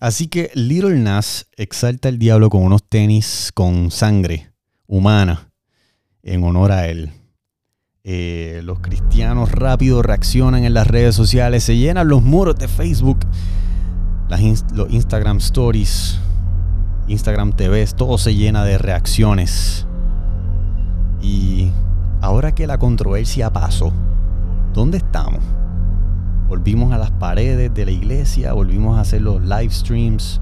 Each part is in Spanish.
Así que Little Nas exalta al diablo con unos tenis con sangre humana en honor a él. Eh, los cristianos rápido reaccionan en las redes sociales, se llenan los muros de Facebook, los Instagram Stories, Instagram TV, todo se llena de reacciones. Y ahora que la controversia pasó, ¿dónde estamos? Volvimos a las paredes de la iglesia, volvimos a hacer los live streams.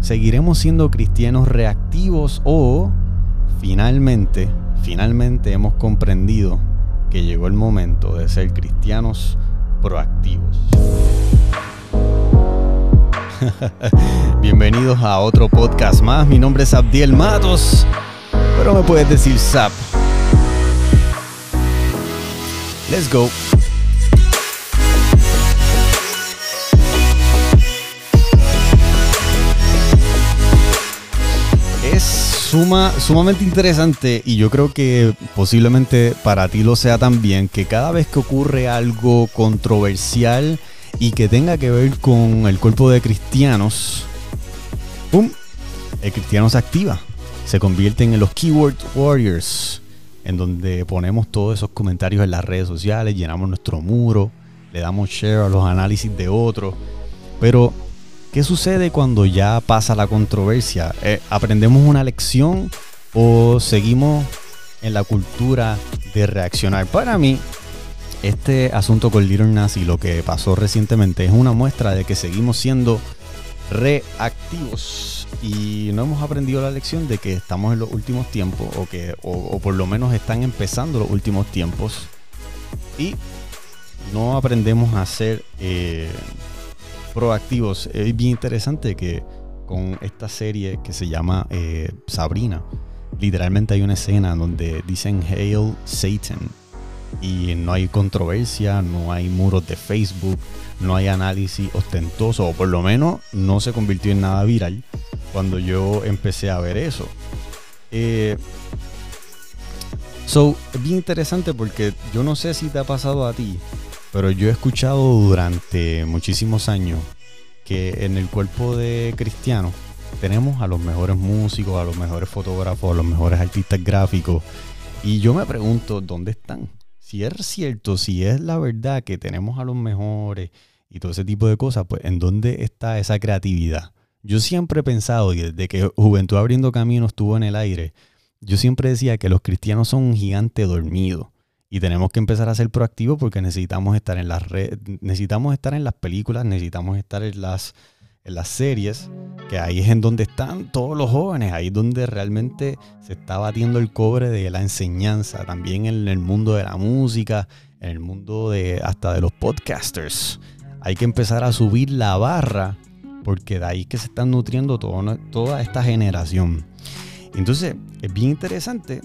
¿Seguiremos siendo cristianos reactivos o finalmente, finalmente hemos comprendido que llegó el momento de ser cristianos proactivos? Bienvenidos a otro podcast más. Mi nombre es Abdiel Matos, pero me puedes decir Zap. Let's go. Sumamente interesante y yo creo que posiblemente para ti lo sea también que cada vez que ocurre algo controversial y que tenga que ver con el cuerpo de cristianos, ¡pum! El cristiano se activa, se convierte en los Keyword Warriors, en donde ponemos todos esos comentarios en las redes sociales, llenamos nuestro muro, le damos share a los análisis de otros, pero ¿Qué sucede cuando ya pasa la controversia? Eh, ¿Aprendemos una lección o seguimos en la cultura de reaccionar? Para mí, este asunto con Little Nas y lo que pasó recientemente es una muestra de que seguimos siendo reactivos y no hemos aprendido la lección de que estamos en los últimos tiempos o que o, por lo menos están empezando los últimos tiempos y no aprendemos a ser eh, proactivos. Es bien interesante que con esta serie que se llama eh, Sabrina, literalmente hay una escena donde dicen Hail Satan y no hay controversia, no hay muros de Facebook, no hay análisis ostentoso, o por lo menos no se convirtió en nada viral cuando yo empecé a ver eso. Eh, so, es bien interesante porque yo no sé si te ha pasado a ti, pero yo he escuchado durante muchísimos años que en el cuerpo de cristiano tenemos a los mejores músicos, a los mejores fotógrafos, a los mejores artistas gráficos. Y yo me pregunto, ¿dónde están? Si es cierto, si es la verdad que tenemos a los mejores y todo ese tipo de cosas, pues ¿en dónde está esa creatividad? Yo siempre he pensado, y desde que Juventud Abriendo Caminos estuvo en el aire, yo siempre decía que los cristianos son un gigante dormido y tenemos que empezar a ser proactivos porque necesitamos estar en las redes, necesitamos estar en las películas, necesitamos estar en las, en las series, que ahí es en donde están todos los jóvenes, ahí es donde realmente se está batiendo el cobre de la enseñanza, también en el mundo de la música, en el mundo de hasta de los podcasters. Hay que empezar a subir la barra porque de ahí que se están nutriendo toda esta generación. Entonces, es bien interesante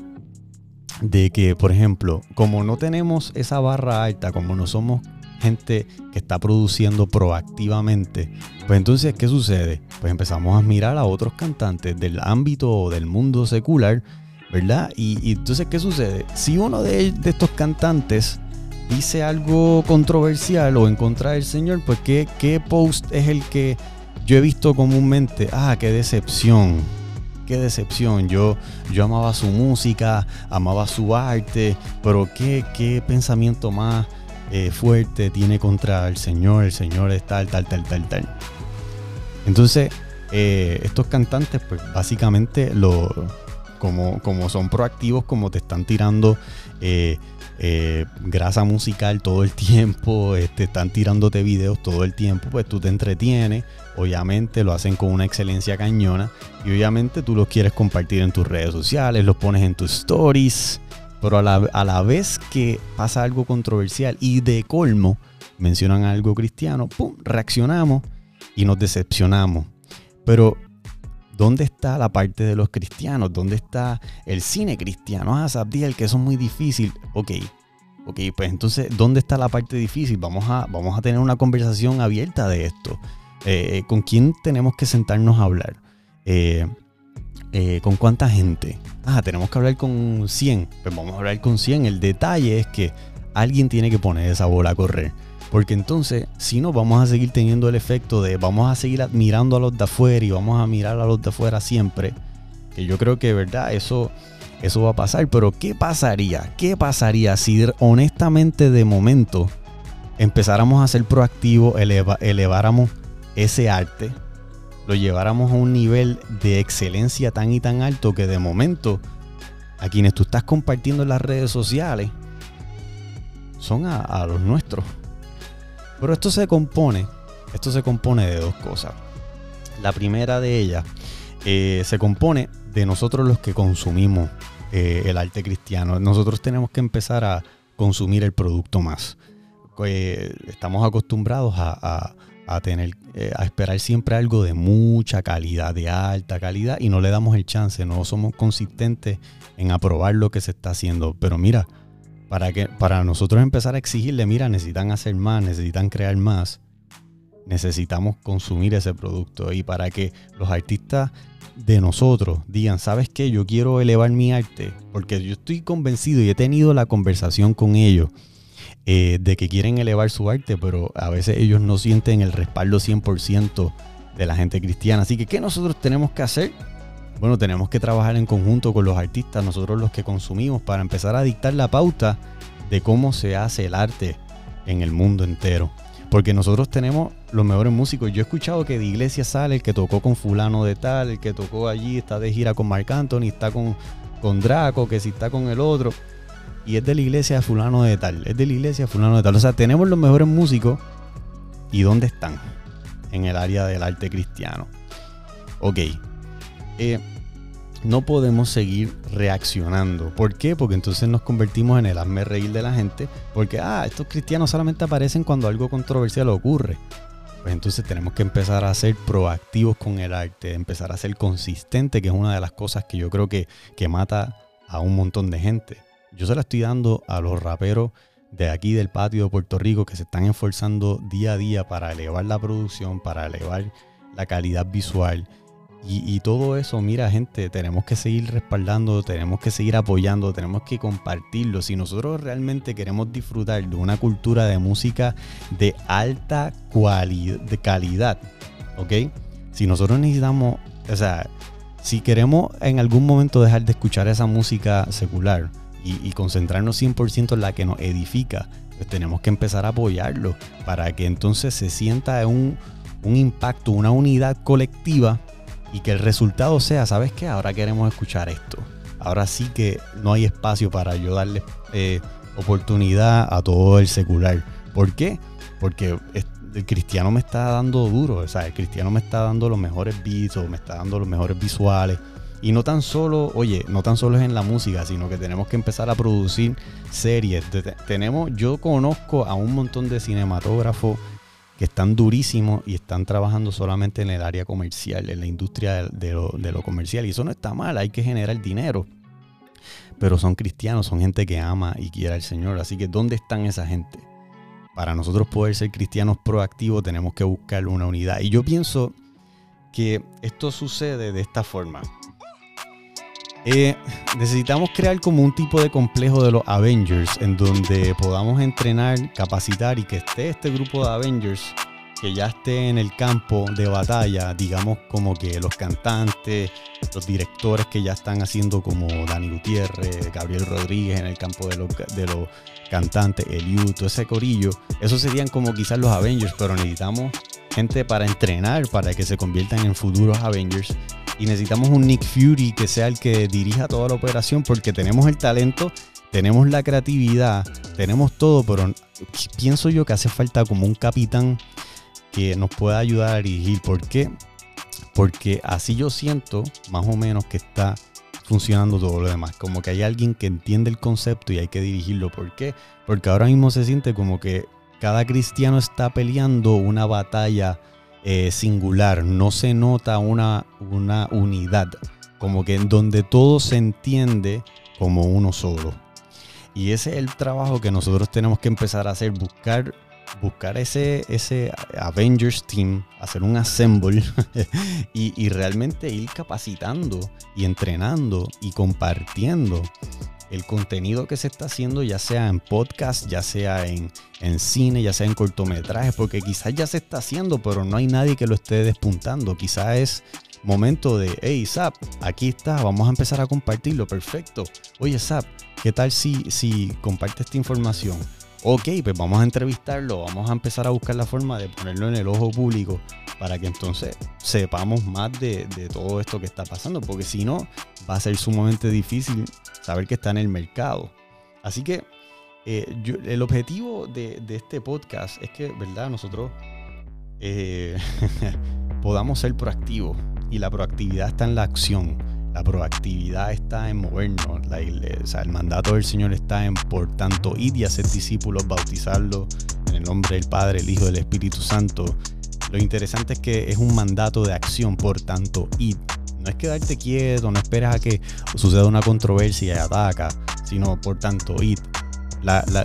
de que, por ejemplo, como no tenemos esa barra alta, como no somos gente que está produciendo proactivamente, pues entonces, ¿qué sucede? Pues empezamos a mirar a otros cantantes del ámbito del mundo secular, ¿verdad? Y, entonces, ¿qué sucede? Si uno de, de, estos cantantes dice algo controversial o en contra del Señor, pues ¿qué, ¿qué post es el que yo he visto comúnmente? Ah, qué decepción qué decepción. Yo, yo amaba su música, amaba su arte, pero qué, qué pensamiento más eh, fuerte tiene contra el Señor. El Señor es tal, tal, tal, tal, tal. Entonces, eh, estos cantantes, pues básicamente, lo, como, como son proactivos, como te están tirando eh, grasa musical todo el tiempo, te están tirándote videos todo el tiempo, pues tú te entretienes Obviamente lo hacen con una excelencia cañona y obviamente tú los quieres compartir en tus redes sociales, los pones en tus stories, pero a la, vez que pasa algo controversial y de colmo mencionan algo cristiano, ¡pum! reaccionamos y nos decepcionamos. Pero ¿dónde está la parte de los cristianos? ¿Dónde está el cine cristiano? Ah, Sabdiel, que eso es muy difícil. Ok, ok, pues entonces, ¿dónde está la parte difícil? Vamos a, vamos a tener una conversación abierta de esto. Eh, eh, ¿Con quién tenemos que sentarnos a hablar? Eh, ¿Con cuánta gente? Ah, tenemos que hablar con 100. Pues vamos a hablar con 100. El detalle es que alguien tiene que poner esa bola a correr. Porque entonces, si no, vamos a seguir teniendo el efecto de vamos a seguir admirando a los de afuera y vamos a mirar a los de afuera siempre. Que yo creo que, ¿verdad? Eso, eso va a pasar. Pero, ¿qué pasaría? ¿Qué pasaría si honestamente de momento empezáramos a ser proactivos, eleváramos ese arte, lo lleváramos a un nivel de excelencia tan y tan alto que de momento a quienes tú estás compartiendo en las redes sociales son a, los nuestros. Pero esto se compone, esto se compone de dos cosas. La primera de ellas eh, se compone de nosotros los que consumimos eh, el arte cristiano. Nosotros tenemos que empezar a consumir el producto más. Eh, estamos acostumbrados a, a tener, a esperar siempre algo de mucha calidad, de alta calidad, y no le damos el chance, no somos consistentes en aprobar lo que se está haciendo. Pero mira, para, que, para nosotros empezar a exigirle, mira, necesitan hacer más, necesitan crear más, necesitamos consumir ese producto. Y para que los artistas de nosotros digan, ¿sabes qué? Yo quiero elevar mi arte, porque yo estoy convencido y he tenido la conversación con ellos eh, de que quieren elevar su arte, pero a veces ellos no sienten el respaldo 100% de la gente cristiana. Así que, ¿qué nosotros tenemos que hacer? Bueno, tenemos que trabajar en conjunto con los artistas, nosotros los que consumimos, para empezar a dictar la pauta de cómo se hace el arte en el mundo entero. Porque nosotros tenemos los mejores músicos. Yo he escuchado que de iglesia sale el que tocó con fulano de tal, el que tocó allí, está de gira con Marc Anthony, está con, con Draco, que si está con el otro. Y es de la iglesia fulano de tal, es de la iglesia fulano de tal. O sea, tenemos los mejores músicos. ¿Y dónde están? En el área del arte cristiano. Ok, eh, no podemos seguir reaccionando. ¿Por qué? Porque entonces nos convertimos en el hazme reír de la gente. Porque, ah, estos cristianos solamente aparecen cuando algo controversial ocurre. Pues entonces tenemos que empezar a ser proactivos con el arte, empezar a ser consistente, que es una de las cosas que yo creo que, que mata a un montón de gente. Yo se la estoy dando a los raperos de aquí del patio de Puerto Rico que se están esforzando día a día para elevar la producción, para elevar la calidad visual y, todo eso, mira gente, tenemos que seguir respaldando, tenemos que seguir apoyando, tenemos que compartirlo. Si nosotros realmente queremos disfrutar de una cultura de música de alta de calidad, ¿ok? Si nosotros necesitamos, o sea, si queremos en algún momento dejar de escuchar esa música secular y, concentrarnos 100% en la que nos edifica, pues tenemos que empezar a apoyarlo para que entonces se sienta un, un impacto, una unidad colectiva y que el resultado sea, ¿sabes qué? Ahora queremos escuchar esto. Ahora sí que no hay espacio para yo darle eh, oportunidad a todo el secular. ¿Por qué? Porque el cristiano me está dando duro, o sea, el cristiano me está dando los mejores beats me está dando los mejores visuales. Y no tan solo, oye, no tan solo es en la música, sino que tenemos que empezar a producir series. Tenemos, yo conozco a un montón de cinematógrafos que están durísimos y están trabajando solamente en el área comercial, en la industria de lo, comercial. Y eso no está mal, hay que generar dinero. Pero son cristianos, son gente que ama y quiere al Señor. Así que, ¿dónde están esa gente? Para nosotros poder ser cristianos proactivos tenemos que buscar una unidad. Y yo pienso que esto sucede de esta forma. Eh, necesitamos crear como un tipo de complejo de los Avengers en donde podamos entrenar, capacitar y que esté este grupo de Avengers que ya esté en el campo de batalla, digamos como que los cantantes, los directores que ya están haciendo como Dani Gutiérrez, Gabriel Rodríguez en el campo de los, cantantes, Eliud, todo ese corillo, esos serían como quizás los Avengers, pero necesitamos gente para entrenar para que se conviertan en futuros Avengers y necesitamos un Nick Fury que sea el que dirija toda la operación porque tenemos el talento, tenemos la creatividad, tenemos todo, pero pienso yo que hace falta como un capitán que nos pueda ayudar a dirigir. ¿Por qué? Porque así yo siento más o menos que está funcionando todo lo demás. Como que hay alguien que entiende el concepto y hay que dirigirlo. ¿Por qué? Porque ahora mismo se siente como que cada cristiano está peleando una batalla eh, singular, no se nota una, una unidad, como que en donde todo se entiende como uno solo. Y ese es el trabajo que nosotros tenemos que empezar a hacer, buscar, buscar ese, ese Avengers Team, hacer un assemble y, y realmente ir capacitando y entrenando y compartiendo el contenido que se está haciendo, ya sea en podcast, ya sea en, en cine, ya sea en cortometrajes, porque quizás ya se está haciendo, pero no hay nadie que lo esté despuntando. Quizás es momento de, hey, Zap, aquí está, vamos a empezar a compartirlo, perfecto. Oye, Zap, ¿qué tal si, si comparte esta información? Ok, pues vamos a entrevistarlo, vamos a empezar a buscar la forma de ponerlo en el ojo público para que entonces sepamos más de, todo esto que está pasando, porque si no, va a ser sumamente difícil saber que está en el mercado. Así que eh, el objetivo de, este podcast es que, ¿verdad? Nosotros eh, podamos ser proactivos y la proactividad está en la acción. La proactividad está en movernos. el mandato del Señor está en, por tanto, ir y hacer discípulos, bautizarlos en el nombre del Padre, el Hijo y del Espíritu Santo. Lo interesante es que es un mandato de acción, por tanto, id. No es quedarte quieto, no esperas a que suceda una controversia y ataca, sino por tanto, id.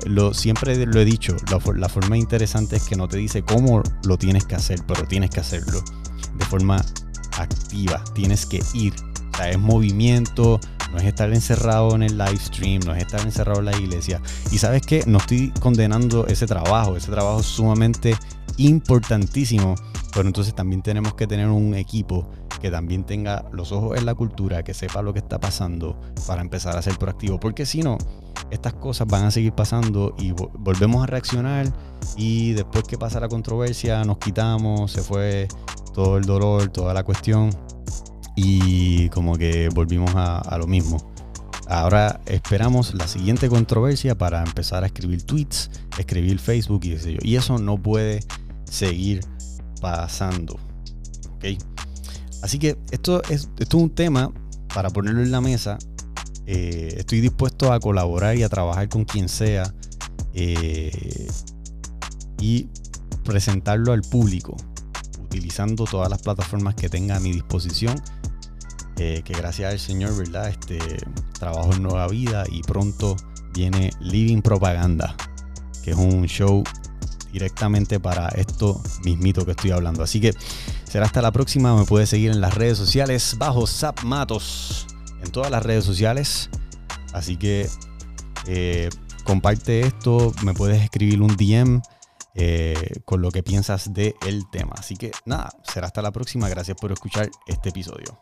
lo, siempre lo he dicho, la forma interesante es que no te dice cómo lo tienes que hacer, pero tienes que hacerlo de forma activa, tienes que ir. Es movimiento, no es estar encerrado en el live stream, no es estar encerrado en la iglesia. Y sabes que no estoy condenando ese trabajo, ese trabajo es sumamente importantísimo, pero entonces también tenemos que tener un equipo que también tenga los ojos en la cultura, que sepa lo que está pasando para empezar a ser proactivo, porque si no, estas cosas van a seguir pasando y volvemos a reaccionar y después que pasa la controversia nos quitamos, se fue todo el dolor, toda la cuestión. Y como que volvimos a, lo mismo. Ahora esperamos la siguiente controversia para empezar a escribir tweets, escribir Facebook y yo. Y eso no puede seguir pasando. Así que esto es, esto es un tema para ponerlo en la mesa. Eh, estoy dispuesto a colaborar y a trabajar con quien sea eh, y presentarlo al público utilizando todas las plataformas que tenga a mi disposición. Eh, que gracias al Señor, ¿verdad? Este trabajo en Nueva Vida y pronto viene Living Propaganda, que es un show directamente para esto mismito que estoy hablando. Así que será hasta la próxima. Me puedes seguir en las redes sociales bajo Zap Matos, en todas las redes sociales. Así que eh, comparte esto, me puedes escribir un DM eh, con lo que piensas del tema. Así que nada, será hasta la próxima. Gracias por escuchar este episodio.